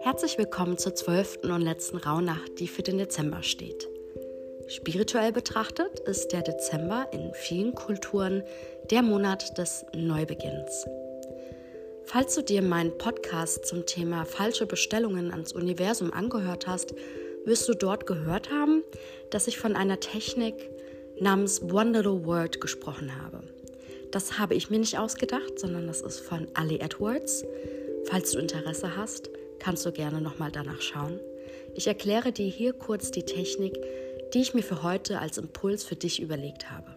Herzlich willkommen zur zwölften und letzten Rauhnacht, die für den Dezember steht. Spirituell betrachtet ist der Dezember in vielen Kulturen der Monat des Neubeginns. Falls du dir meinen Podcast zum Thema falsche Bestellungen ans Universum angehört hast, wirst du dort gehört haben, dass ich von einer Technik namens Little Word gesprochen habe. Das habe ich mir nicht ausgedacht, sondern das ist von Ali Edwards. Falls du Interesse hast, kannst du gerne nochmal danach schauen. Ich erkläre dir hier kurz die Technik, die ich mir für heute als Impuls für dich überlegt habe.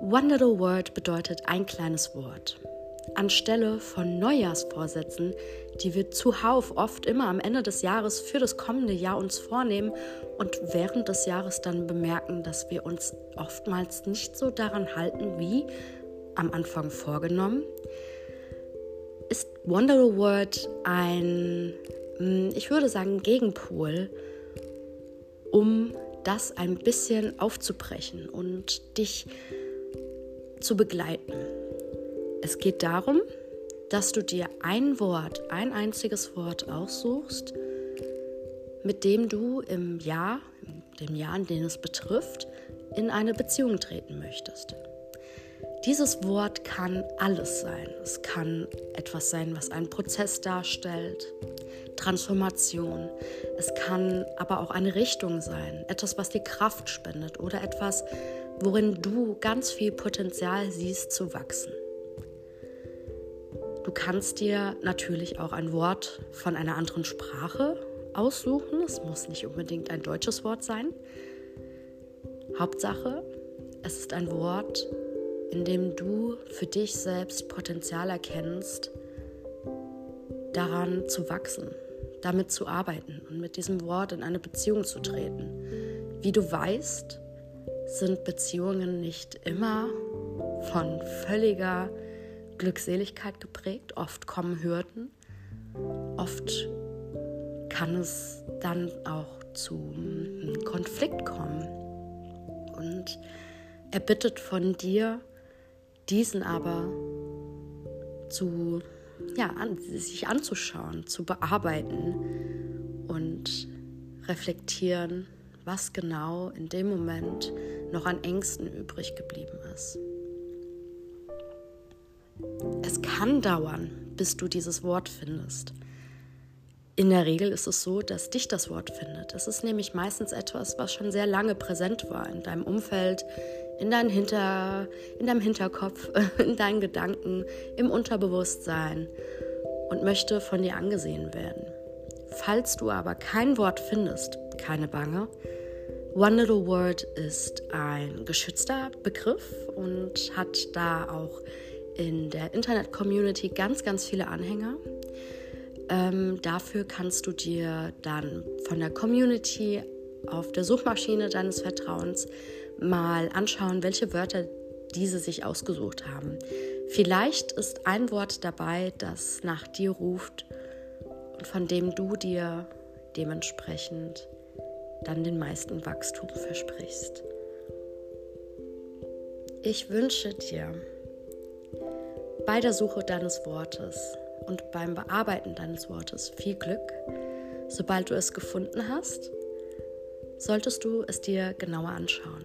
One Little Word bedeutet ein kleines Wort. Anstelle von Neujahrsvorsätzen, die wir zuhauf oft immer am Ende des Jahres für das kommende Jahr uns vornehmen und während des Jahres dann bemerken, dass wir uns oftmals nicht so daran halten wie am Anfang vorgenommen, ist Wonder World ein, hm, ich würde sagen, Gegenpol, um das ein bisschen aufzubrechen und dich zu begleiten. Es geht darum, dass du dir ein Wort, ein einziges Wort aussuchst, mit dem du im Jahr, dem Jahr, in dem es betrifft, in eine Beziehung treten möchtest. Dieses Wort kann alles sein. Es kann etwas sein, was einen Prozess darstellt, Transformation. Es kann aber auch eine Richtung sein, etwas, was dir Kraft spendet oder etwas, worin du ganz viel Potenzial siehst zu wachsen. Kannst dir natürlich auch ein Wort von einer anderen Sprache aussuchen. Es muss nicht unbedingt ein deutsches Wort sein. Hauptsache, es ist ein Wort, in dem du für dich selbst Potenzial erkennst, daran zu wachsen, damit zu arbeiten und mit diesem Wort in eine Beziehung zu treten. Wie du weißt, sind Beziehungen nicht immer von völliger Glückseligkeit geprägt. Oft kommen Hürden. Oft kann es dann auch zu einem Konflikt kommen. Und er bittet von dir, diesen aber zu, ja, an, sich anzuschauen, zu bearbeiten und reflektieren, was genau in dem Moment noch an Ängsten übrig geblieben ist. Es kann dauern, bis du dieses Wort findest. In der Regel ist es so, dass dich das Wort findet. Es ist nämlich meistens etwas, was schon sehr lange präsent war in deinem Umfeld, in, dein Hinter, in deinem Hinterkopf, in deinen Gedanken, im Unterbewusstsein und möchte von dir angesehen werden. Falls du aber kein Wort findest, keine Bange. One Little Word ist ein geschützter Begriff und hat da auch in der Internet-Community ganz, ganz viele Anhänger. Ähm, dafür kannst du dir dann von der Community auf der Suchmaschine deines Vertrauens mal anschauen, welche Wörter diese sich ausgesucht haben. Vielleicht ist ein Wort dabei, das nach dir ruft und von dem du dir dementsprechend dann den meisten Wachstum versprichst. Ich wünsche dir bei der Suche deines Wortes und beim Bearbeiten deines Wortes viel Glück. Sobald du es gefunden hast, solltest du es dir genauer anschauen.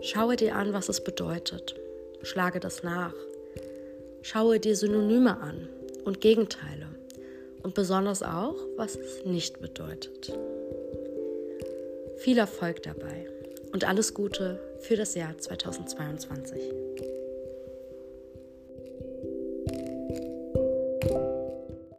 Schaue dir an, was es bedeutet. Schlage das nach. Schaue dir Synonyme an und Gegenteile und besonders auch, was es nicht bedeutet. Viel Erfolg dabei und alles Gute für das Jahr 2022.